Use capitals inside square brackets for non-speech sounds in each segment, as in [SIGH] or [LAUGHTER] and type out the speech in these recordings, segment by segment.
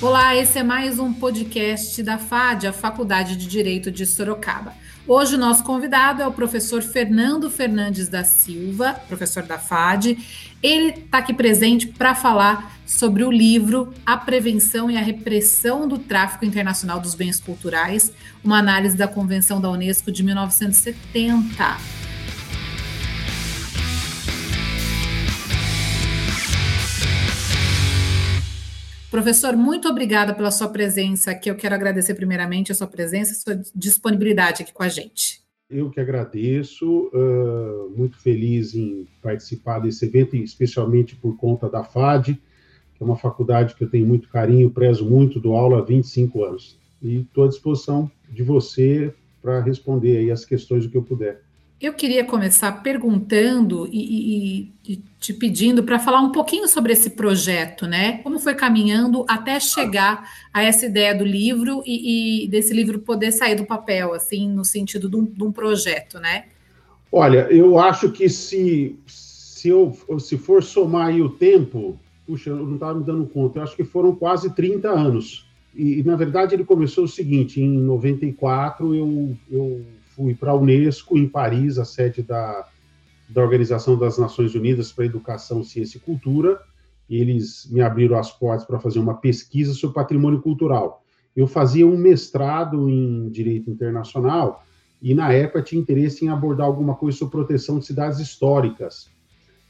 Olá, esse é mais um podcast da FAD, a Faculdade de Direito de Sorocaba. Hoje o nosso convidado é o professor Fernando Fernandes da Silva, professor da FAD. Ele está aqui presente para falar sobre o livro A Prevenção e a Repressão do Tráfico Internacional dos Bens Culturais, uma análise da Convenção da Unesco de 1970. Professor, muito obrigada pela sua presença aqui. Eu quero agradecer primeiramente a sua presença, a sua disponibilidade aqui com a gente. Eu que agradeço, uh, muito feliz em participar desse evento, especialmente por conta da FAD, que é uma faculdade que eu tenho muito carinho, prezo muito, do aula há 25 anos. E estou à disposição de você para responder aí as questões do que eu puder. Eu queria começar perguntando e, e, e te pedindo para falar um pouquinho sobre esse projeto, né? Como foi caminhando até chegar a essa ideia do livro e, e desse livro poder sair do papel, assim, no sentido de um, de um projeto, né? Olha, eu acho que se, se, eu, se for somar aí o tempo, puxa, eu não estava me dando conta, eu acho que foram quase 30 anos. E, na verdade, ele começou o seguinte: em 94, eu, eu fui para a Unesco, em Paris, a sede da, da Organização das Nações Unidas para Educação, Ciência e Cultura. Eles me abriram as portas para fazer uma pesquisa sobre patrimônio cultural. Eu fazia um mestrado em Direito Internacional e, na época, tinha interesse em abordar alguma coisa sobre proteção de cidades históricas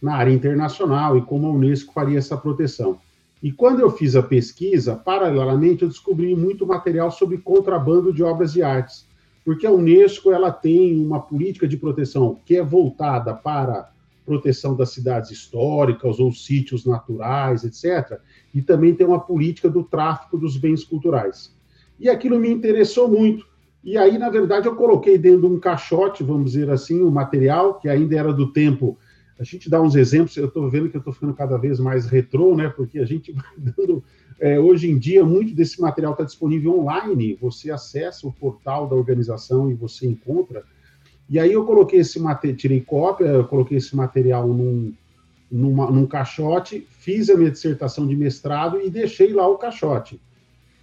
na área internacional e como a Unesco faria essa proteção. E quando eu fiz a pesquisa, paralelamente, eu descobri muito material sobre contrabando de obras de artes porque a Unesco ela tem uma política de proteção que é voltada para proteção das cidades históricas ou sítios naturais, etc. E também tem uma política do tráfico dos bens culturais. E aquilo me interessou muito. E aí, na verdade, eu coloquei dentro de um caixote, vamos dizer assim, o um material que ainda era do tempo. A gente dá uns exemplos, eu estou vendo que eu estou ficando cada vez mais retrô, né? Porque a gente [LAUGHS] vai dando é, hoje em dia, muito desse material está disponível online. Você acessa o portal da organização e você encontra. E aí eu coloquei esse material, tirei cópia, coloquei esse material num, numa, num caixote, fiz a minha dissertação de mestrado e deixei lá o caixote.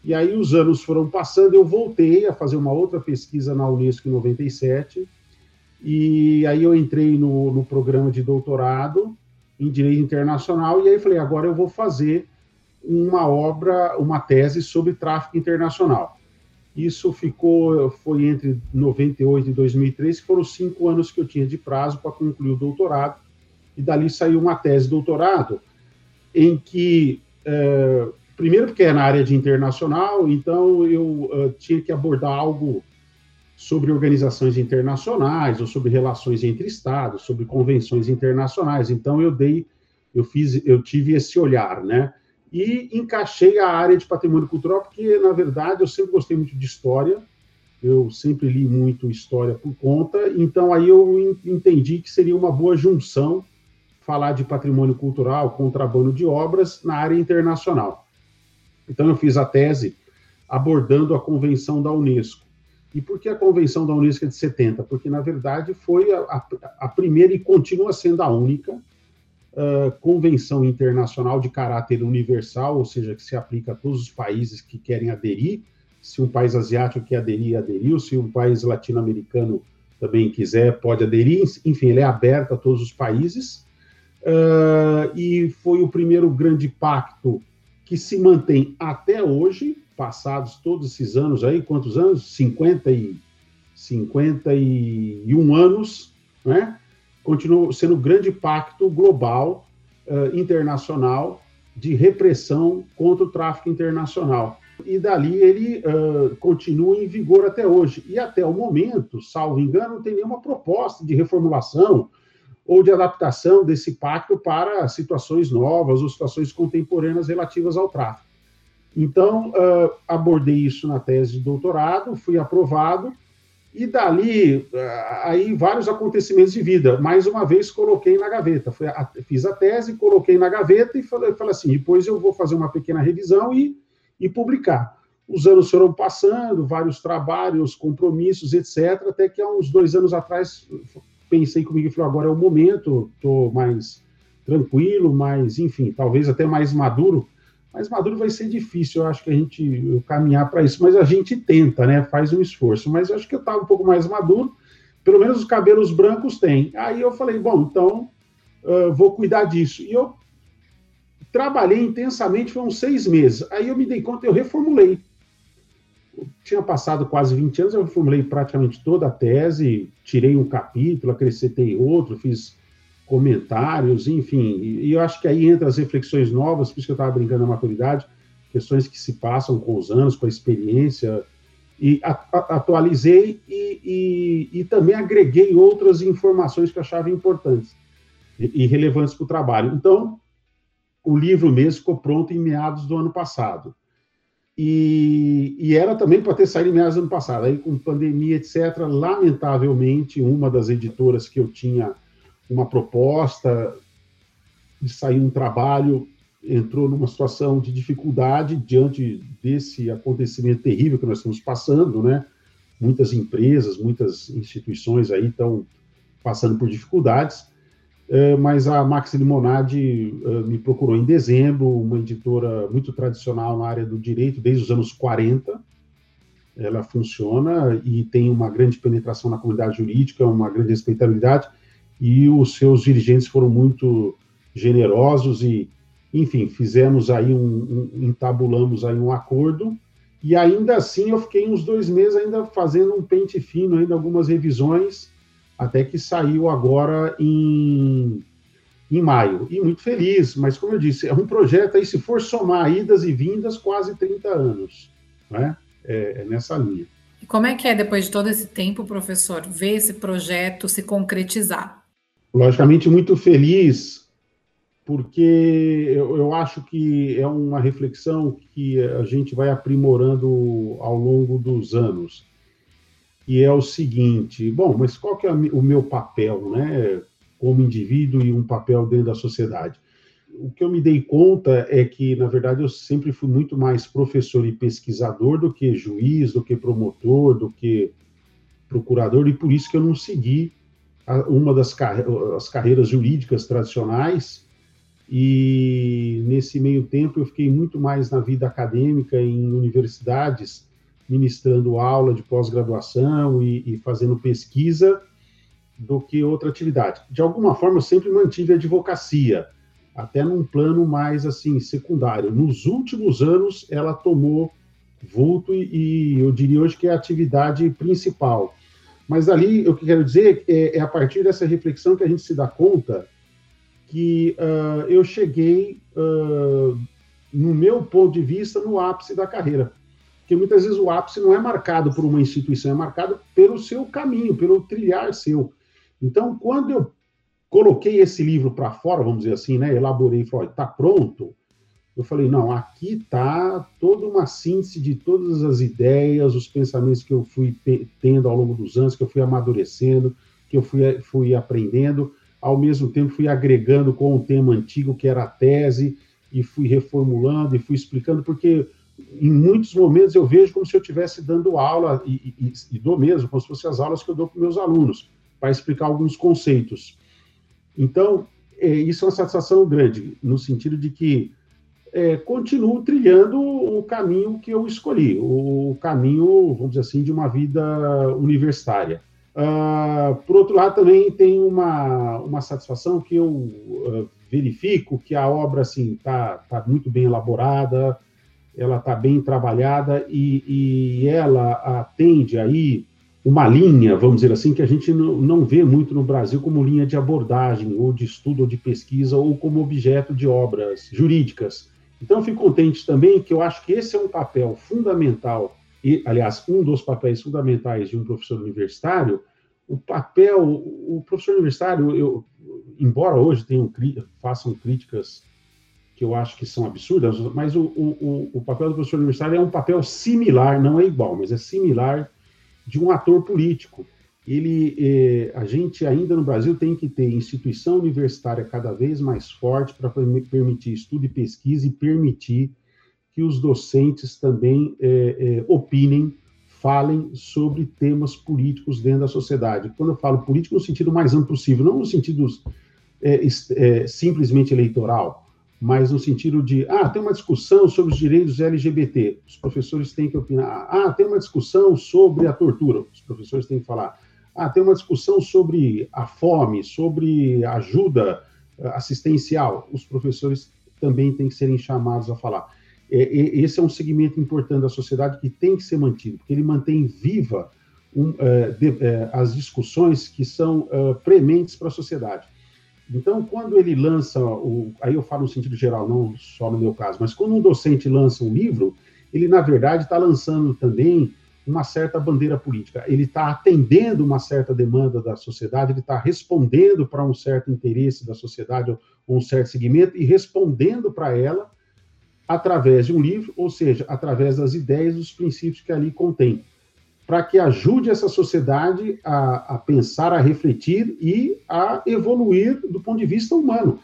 E aí os anos foram passando, eu voltei a fazer uma outra pesquisa na Unesco em 97, e aí eu entrei no, no programa de doutorado em Direito Internacional, e aí falei, agora eu vou fazer uma obra, uma tese sobre tráfico internacional. Isso ficou, foi entre 98 e 2003, que foram cinco anos que eu tinha de prazo para concluir o doutorado, e dali saiu uma tese de doutorado, em que, é, primeiro porque é na área de internacional, então eu uh, tinha que abordar algo sobre organizações internacionais, ou sobre relações entre estados, sobre convenções internacionais, então eu dei, eu fiz, eu tive esse olhar, né, e encaixei a área de patrimônio cultural, porque, na verdade, eu sempre gostei muito de história, eu sempre li muito história por conta, então aí eu entendi que seria uma boa junção falar de patrimônio cultural, contrabando de obras na área internacional. Então eu fiz a tese abordando a convenção da Unesco. E por que a convenção da Unesco é de 70? Porque, na verdade, foi a, a, a primeira e continua sendo a única uh, convenção internacional de caráter universal, ou seja, que se aplica a todos os países que querem aderir. Se um país asiático quer aderir, aderiu. Se um país latino-americano também quiser, pode aderir. Enfim, ele é aberto a todos os países. Uh, e foi o primeiro grande pacto que se mantém até hoje, passados todos esses anos aí, quantos anos? 50 e 51 anos, né? Continua sendo um grande pacto global, uh, internacional, de repressão contra o tráfico internacional. E dali ele uh, continua em vigor até hoje. E até o momento, salvo engano, não tem nenhuma proposta de reformulação ou de adaptação desse pacto para situações novas ou situações contemporâneas relativas ao tráfico. Então, uh, abordei isso na tese de doutorado, fui aprovado, e dali, aí vários acontecimentos de vida. Mais uma vez, coloquei na gaveta. Fiz a tese, coloquei na gaveta e falei, falei assim: depois eu vou fazer uma pequena revisão e, e publicar. Os anos foram passando, vários trabalhos, compromissos, etc. Até que há uns dois anos atrás, pensei comigo e falei: agora é o momento, estou mais tranquilo, mais, enfim, talvez até mais maduro mais maduro vai ser difícil, eu acho que a gente caminhar para isso, mas a gente tenta, né? Faz um esforço. Mas eu acho que eu estava um pouco mais maduro, pelo menos os cabelos brancos têm. Aí eu falei, bom, então uh, vou cuidar disso. E eu trabalhei intensamente, uns seis meses. Aí eu me dei conta, eu reformulei. Eu tinha passado quase 20 anos, eu reformulei praticamente toda a tese, tirei um capítulo, acrescentei outro, fiz comentários, enfim. E, e eu acho que aí entra as reflexões novas, por isso que eu estava brincando na maturidade, questões que se passam com os anos, com a experiência, e a, a, atualizei e, e, e, também agreguei outras informações que eu achava importantes e, relevantes para o trabalho. Então, o livro mesmo ficou pronto em meados do ano passado. E, e era também para ter saído em meados do ano passado. Aí, com pandemia, etc., lamentavelmente, uma das editoras que eu tinha uma proposta de sair um trabalho, entrou numa situação de dificuldade diante desse acontecimento terrível que nós estamos passando, né? Muitas empresas, muitas instituições aí estão passando por dificuldades, é, mas a Maxi Limonade é, me procurou em dezembro, uma editora muito tradicional na área do direito, desde os anos 40. Ela funciona e tem uma grande penetração na comunidade jurídica, uma grande respeitabilidade, e os seus dirigentes foram muito generosos e, enfim, fizemos aí um, um entabulamos aí um acordo e ainda assim eu fiquei uns dois meses ainda fazendo um pente fino, ainda algumas revisões, até que saiu agora em, em maio. E muito feliz, mas como eu disse, é um projeto aí, se for somar idas e vindas, quase 30 anos, né? É, é nessa linha. E como é que é, depois de todo esse tempo, professor, ver esse projeto se concretizar? Logicamente muito feliz, porque eu, eu, acho que é uma reflexão que a gente vai aprimorando ao longo dos anos. E é o seguinte, bom, mas qual que é o meu papel, né, como indivíduo e um papel dentro da sociedade? O que eu me dei conta é que, na verdade, eu sempre fui muito mais professor e pesquisador do que juiz, do que promotor, do que procurador, e por isso que eu não segui uma das carre as carreiras jurídicas tradicionais, e nesse meio tempo eu fiquei muito mais na vida acadêmica, em universidades, ministrando aula de pós-graduação e, e, fazendo pesquisa, do que outra atividade. De alguma forma, eu sempre mantive a advocacia, até num plano mais assim secundário. Nos últimos anos, ela tomou vulto e, e eu diria hoje que é a atividade principal. Mas ali, o que quero dizer é, é a partir dessa reflexão que a gente se dá conta que uh, eu cheguei, uh, no meu ponto de vista, no ápice da carreira. Porque muitas vezes o ápice não é marcado por uma instituição, é marcado pelo seu caminho, pelo trilhar seu. Então, quando eu coloquei esse livro para fora, vamos dizer assim, né, elaborei e falei, está pronto, eu falei, não, aqui está toda uma síntese de todas as ideias, os pensamentos que eu fui tendo ao longo dos anos, que eu fui amadurecendo, que eu fui, fui aprendendo, ao mesmo tempo fui agregando com o tema antigo, que era a tese, e fui reformulando e fui explicando, porque em muitos momentos eu vejo como se eu estivesse dando aula, e, e, e dou mesmo, como se fossem as aulas que eu dou para meus alunos, para explicar alguns conceitos. Então, é, isso é uma satisfação grande, no sentido de que é, continuo trilhando o caminho que eu escolhi, o caminho, vamos dizer assim, de uma vida universitária. Uh, por outro lado, também tem uma, uma satisfação que eu uh, verifico que a obra assim está tá muito bem elaborada, ela está bem trabalhada e, e, ela atende aí uma linha, vamos dizer assim, que a gente não vê muito no Brasil como linha de abordagem, ou de estudo, ou de pesquisa, ou como objeto de obras jurídicas. Então, eu fico contente também que eu acho que esse é um papel fundamental, e, aliás, um dos papéis fundamentais de um professor universitário. O papel, o professor universitário, eu, embora hoje tenham, façam críticas que eu acho que são absurdas, mas o, o, o papel do professor universitário é um papel similar, não é igual, mas é similar de um ator político ele, eh, a gente ainda no Brasil tem que ter instituição universitária cada vez mais forte para permitir estudo e pesquisa e permitir que os docentes também eh, eh, opinem, falem sobre temas políticos dentro da sociedade. Quando eu falo político, no sentido mais amplo possível, não no sentido simplesmente eleitoral, mas no sentido de, ah, tem uma discussão sobre os direitos LGBT, os professores têm que opinar. Ah, tem uma discussão sobre a tortura, os professores têm que falar. Ah, tem uma discussão sobre a fome, sobre ajuda eh, assistencial, os professores também têm que serem chamados a falar. Esse é um segmento importante da sociedade que tem que ser mantido, porque ele mantém viva um, uh, de, uh, as discussões que são prementes para a sociedade. Então, quando ele lança, o, aí eu falo no sentido geral, não só no meu caso, mas quando um docente lança um livro, ele, na verdade, está lançando também uma certa bandeira política. Ele está atendendo uma certa demanda da sociedade, ele está respondendo para um certo interesse da sociedade ou um certo segmento e respondendo para ela através de um livro, ou seja, através das ideias, dos princípios que ali contém para que ajude essa sociedade a, a, pensar, a refletir e a evoluir do ponto de vista humano,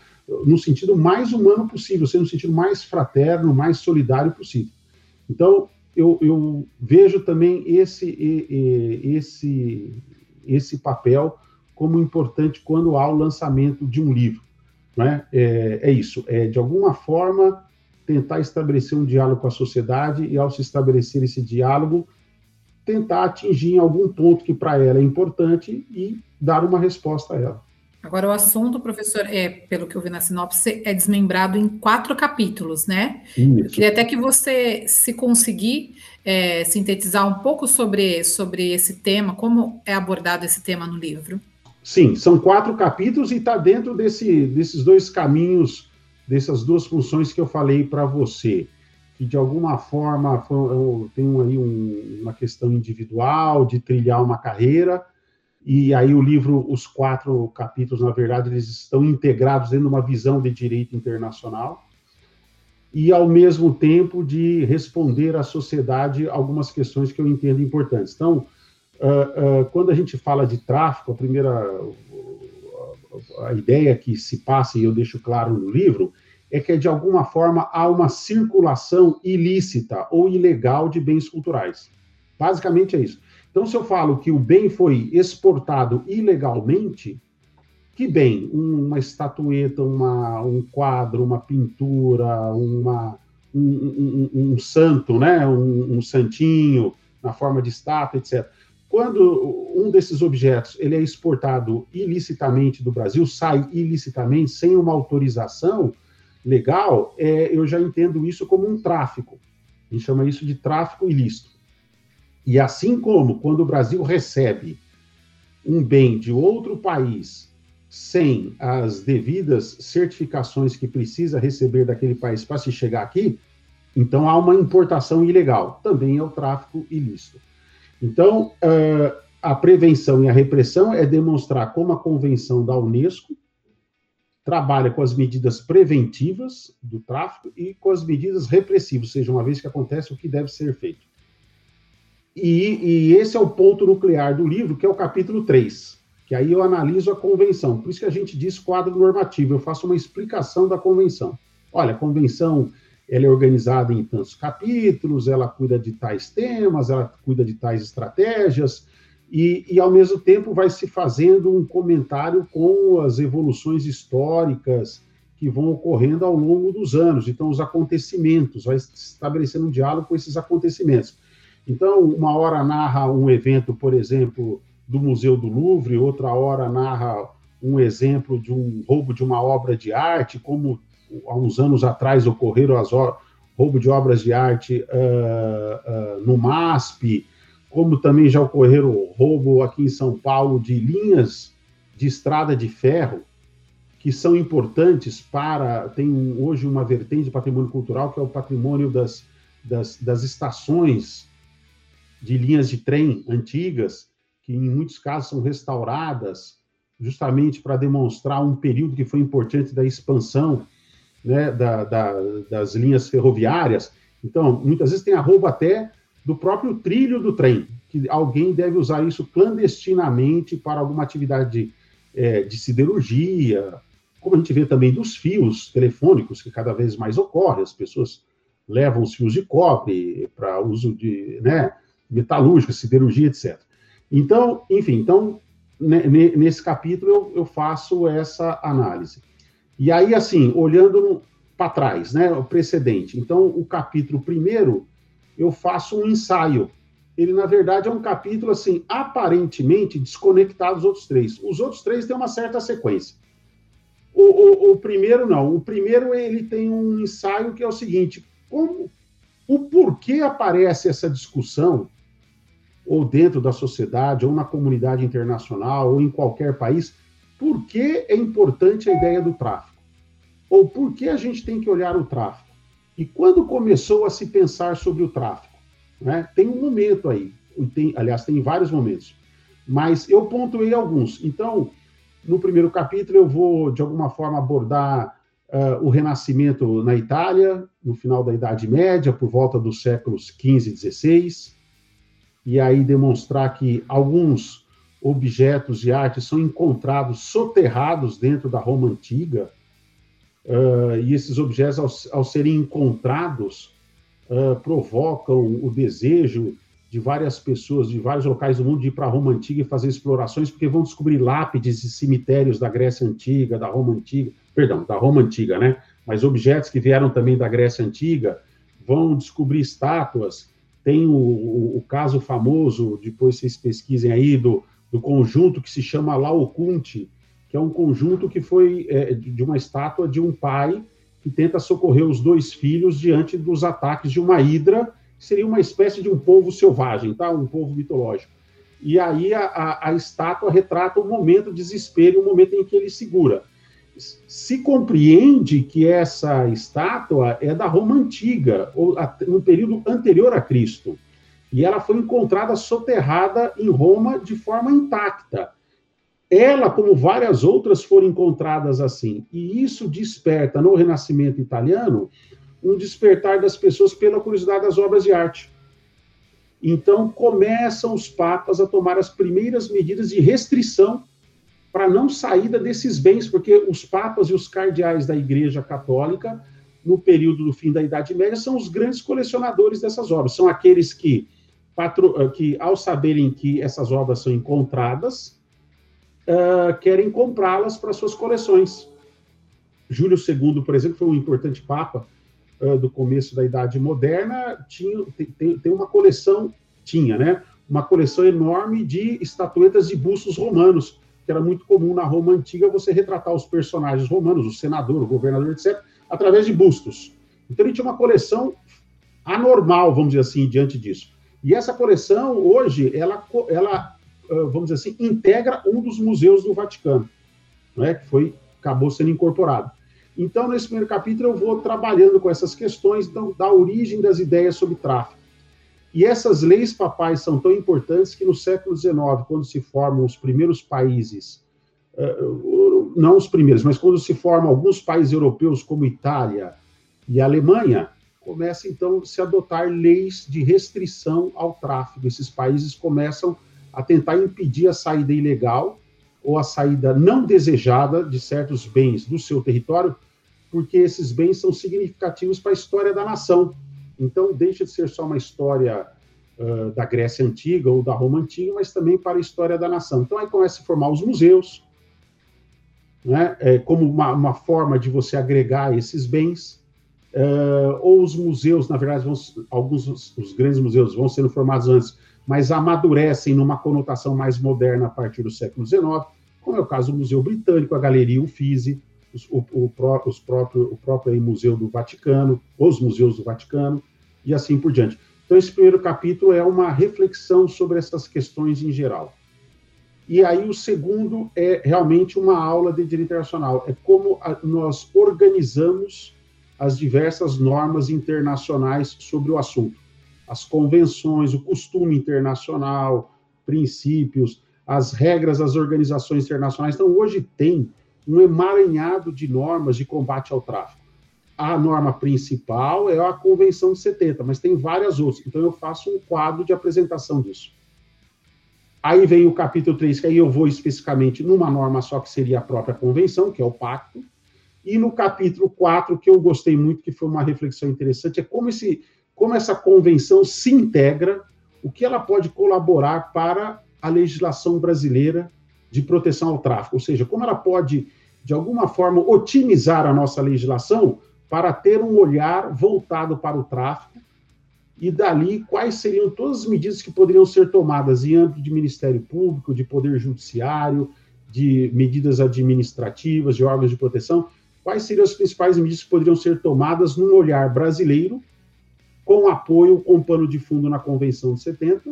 no sentido mais humano possível, sendo no sentido mais fraterno, mais solidário possível. Então, eu, eu vejo também esse, esse, esse papel como importante quando há o lançamento de um livro. Né? É, é isso, é de alguma forma tentar estabelecer um diálogo com a sociedade e, ao se estabelecer esse diálogo, tentar atingir algum ponto que para ela é importante e dar uma resposta a ela. Agora, o assunto, professor, é, pelo que eu vi na sinopse, é desmembrado em quatro capítulos, né? Isso. Eu queria até que você, se conseguir, é, sintetizar um pouco sobre, sobre esse tema, como é abordado esse tema no livro. Sim, são quatro capítulos e está dentro desse, desses dois caminhos, dessas duas funções que eu falei para você que de alguma forma tem aí um, uma questão individual de trilhar uma carreira, e aí o livro, os quatro capítulos, na verdade, eles estão integrados dentro de uma visão de direito internacional, e ao mesmo tempo de responder à sociedade algumas questões que eu entendo importantes. Então, uh, uh, quando a gente fala de tráfico, a primeira a ideia que se passa, e eu deixo claro no livro, é que, de alguma forma, há uma circulação ilícita ou ilegal de bens culturais. Basicamente é isso. Então, se eu falo que o bem foi exportado ilegalmente, que bem? Uma estatueta, uma, um quadro, uma pintura, uma, um, um, um santo, né? Um, um, santinho na forma de estátua, etc. Quando um desses objetos ele é exportado ilicitamente do Brasil, sai ilicitamente, sem uma autorização, legal, é, eu já entendo isso como um tráfico. A gente chama isso de tráfico ilícito. E assim como quando o Brasil recebe um bem de outro país sem as devidas certificações que precisa receber daquele país para se chegar aqui, então há uma importação ilegal. Também é o tráfico ilícito. Então, uh, a prevenção e a repressão é demonstrar como a Convenção da Unesco trabalha com as medidas preventivas do tráfico e com as medidas repressivas, ou seja, uma vez que acontece, o que deve ser feito. E, e, esse é o ponto nuclear do livro, que é o capítulo 3, que aí eu analiso a convenção. Por isso que a gente diz quadro normativo, eu faço uma explicação da convenção. Olha, a convenção ela é organizada em tantos capítulos, ela cuida de tais temas, ela cuida de tais estratégias, e, e, ao mesmo tempo, vai se fazendo um comentário com as evoluções históricas que vão ocorrendo ao longo dos anos. Então, os acontecimentos, vai estabelecendo um diálogo com esses acontecimentos. Então, uma hora narra um evento, por exemplo, do Museu do Louvre, outra hora narra um exemplo de um roubo de uma obra de arte, como há uns anos atrás ocorreram as roubo de obras de arte uh, uh, no MASP, como também já ocorreram roubo aqui em São Paulo de linhas de estrada de ferro, que são importantes para. Tem hoje uma vertente de patrimônio cultural, que é o patrimônio das, das, das estações de linhas de trem antigas, que em muitos casos são restauradas, justamente para demonstrar um período que foi importante da expansão né, da, da, das linhas ferroviárias. Então, muitas vezes tem a roubo até do próprio trilho do trem, que alguém deve usar isso clandestinamente para alguma atividade de, é, de siderurgia, como a gente vê também dos fios telefônicos, que cada vez mais ocorre, as pessoas levam os fios de cobre para uso de né, metalúrgica, siderurgia, etc. Então, enfim, então, nesse capítulo eu, eu faço essa análise. E aí, assim, olhando para trás, né? O precedente. Então, o capítulo primeiro, eu faço um ensaio. Ele, na verdade, é um capítulo, assim, aparentemente desconectado dos outros três. Os outros três têm uma certa sequência. O, o, o primeiro, não. O primeiro, ele tem um ensaio que é o seguinte: como, o porquê aparece essa discussão, ou dentro da sociedade, ou na comunidade internacional, ou em qualquer país, por que é importante a ideia do tráfico? Ou por que a gente tem que olhar o tráfico? E quando começou a se pensar sobre o tráfico? Né? Tem um momento aí, tem, aliás, tem vários momentos, mas eu pontuei alguns. Então, no primeiro capítulo, eu vou, de alguma forma, abordar uh, o Renascimento na Itália, no final da Idade Média, por volta dos séculos XV e XVI, e aí demonstrar que alguns objetos de arte são encontrados soterrados dentro da Roma Antiga, uh, e esses objetos, ao, ao serem encontrados, uh, provocam o desejo de várias pessoas de vários locais do mundo de ir para Roma Antiga e fazer explorações, porque vão descobrir lápides e cemitérios da Grécia Antiga, da Roma Antiga, perdão, da Roma Antiga, né? Mas objetos que vieram também da Grécia Antiga, vão descobrir estátuas. Tem o, o, o caso famoso, depois vocês pesquisem aí, do, do conjunto que se chama Laocoonte, que é um conjunto que foi é, de uma estátua de um pai que tenta socorrer os dois filhos diante dos ataques de uma hidra seria uma espécie de um povo selvagem, tá? um povo mitológico. E aí a, a, a estátua retrata o momento de desespero, o momento em que ele segura. Se compreende que essa estátua é da Roma antiga, ou no período anterior a Cristo, e ela foi encontrada soterrada em Roma de forma intacta. Ela, como várias outras, foram encontradas assim. E isso desperta no Renascimento italiano um despertar das pessoas pela curiosidade das obras de arte. Então, começam os papas a tomar as primeiras medidas de restrição para não saída desses bens, porque os papas e os cardeais da Igreja Católica, no período do fim da Idade Média, são os grandes colecionadores dessas obras. São aqueles que, patro... que ao saberem que essas obras são encontradas, uh, querem comprá-las para suas coleções. Júlio II, por exemplo, foi um importante papa, do começo da Idade Moderna, tinha, tem, tem uma coleção, tinha, né? Uma coleção enorme de estatuetas de bustos romanos, que era muito comum na Roma Antiga você retratar os personagens romanos, o senador, o governador, etc., através de bustos. Então ele tinha uma coleção anormal, vamos dizer assim, diante disso. E essa coleção, hoje, ela, ela vamos dizer assim, integra um dos museus do Vaticano, né, que foi, acabou sendo incorporado. Então, nesse primeiro capítulo, eu vou trabalhando com essas questões então, da origem das ideias sobre tráfico. E essas leis papais são tão importantes que no século XIX, quando se formam os primeiros países, eh, não os primeiros, mas quando se formam alguns países europeus, como Itália e Alemanha, começa então se adotar leis de restrição ao tráfico. Esses países começam a tentar impedir a saída ilegal ou a saída não desejada de certos bens do seu território, porque esses bens são significativos para a história da nação. Então, deixa de ser só uma história uh, da Grécia Antiga ou da Roma Antiga, mas também para a história da nação. Então, aí começa a formar os museus, né, é, como uma, uma, forma de você agregar esses bens, uh, ou os museus, na verdade, vão, alguns os grandes museus vão sendo formados antes, mas amadurecem numa conotação mais moderna a partir do século XIX, como é o caso do Museu Britânico, a Galeria Uffizi, os, o, o, os próprio, o próprio Museu do Vaticano, os museus do Vaticano, e assim por diante. Então, esse primeiro capítulo é uma reflexão sobre essas questões em geral. E aí, o segundo é realmente uma aula de direito internacional, é como a, nós organizamos as diversas normas internacionais sobre o assunto as convenções, o costume internacional, princípios, as regras das organizações internacionais. Então, hoje tem um emaranhado de normas de combate ao tráfico. A norma principal é a Convenção de 70, mas tem várias outras. Então, eu faço um quadro de apresentação disso. Aí vem o capítulo 3, que aí eu vou especificamente numa norma só, que seria a própria convenção, que é o pacto. E no capítulo 4, que eu gostei muito, que foi uma reflexão interessante, é como esse como essa convenção se integra, o que ela pode colaborar para a legislação brasileira de proteção ao tráfico, ou seja, como ela pode, de alguma forma, otimizar a nossa legislação para ter um olhar voltado para o tráfico e dali quais seriam todas as medidas que poderiam ser tomadas em âmbito de Ministério Público, de Poder Judiciário, de medidas administrativas, de órgãos de proteção, quais seriam as principais medidas que poderiam ser tomadas num olhar brasileiro, com apoio, com pano de fundo na Convenção de 70,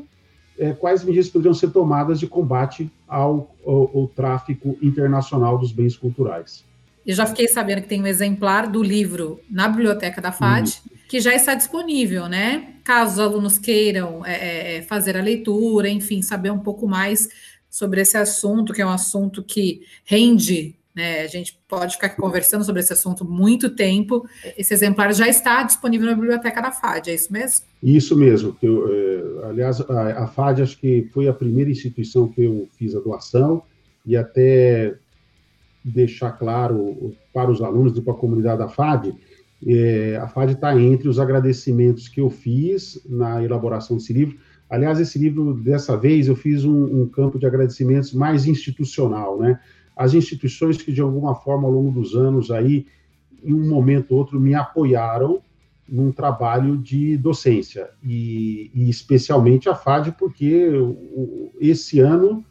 é, quais medidas poderiam ser tomadas de combate ao, ao, ao tráfico internacional dos bens culturais. Eu já fiquei sabendo que tem um exemplar do livro na biblioteca da FAD, uhum. que já está disponível, né? Caso os alunos queiram é, é, é, fazer a leitura, enfim, saber um pouco mais sobre esse assunto, que é um assunto que rende, né? A gente pode ficar conversando sobre esse assunto muito tempo. Esse exemplar já está disponível na biblioteca da FAD, é isso mesmo? Isso mesmo. Eu, é, aliás, a, a FAD acho que foi a primeira instituição que eu fiz a doação e até deixar claro para os alunos e para a comunidade da FAD, é, a FAD está entre os agradecimentos que eu fiz na elaboração desse livro. Aliás, esse livro, dessa vez, eu fiz um, um campo de agradecimentos mais institucional, né? As instituições que, de alguma forma, ao longo dos anos, aí, em um momento ou outro, me apoiaram num trabalho de docência, e, e especialmente a FAD, porque esse ano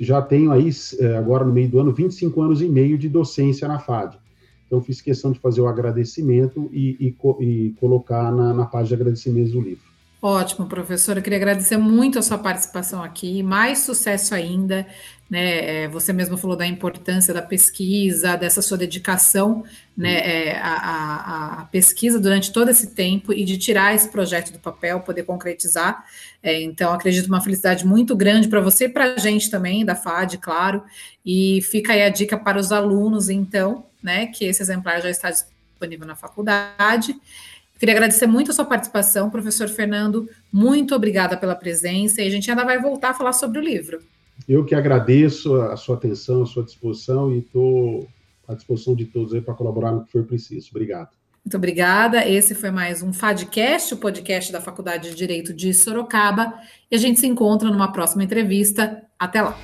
já tenho aí, é, agora no meio do ano, 25 anos e meio de docência na FAD. Então, fiz questão de fazer o agradecimento e, e, e colocar na, na página de agradecimentos do livro. Ótimo, professor. Eu queria agradecer muito a sua participação aqui, mais sucesso ainda. Né? É, você mesmo falou da importância da pesquisa, dessa sua dedicação né, é, à, à, à, pesquisa durante todo esse tempo e de tirar esse projeto do papel, poder concretizar. É, então, acredito uma felicidade muito grande para você e para a gente também, da FAD, claro. E fica aí a dica para os alunos, então, né, que esse exemplar já está disponível na faculdade. Queria agradecer muito a sua participação, professor Fernando. Muito obrigada pela presença e a gente ainda vai voltar a falar sobre o livro. Eu que agradeço a sua atenção, a sua disposição e estou à disposição de todos aí para colaborar no que for preciso. Obrigado. Muito obrigada. Esse foi mais um FADcast, o podcast da Faculdade de Direito de Sorocaba. E a gente se encontra numa próxima entrevista. Até lá.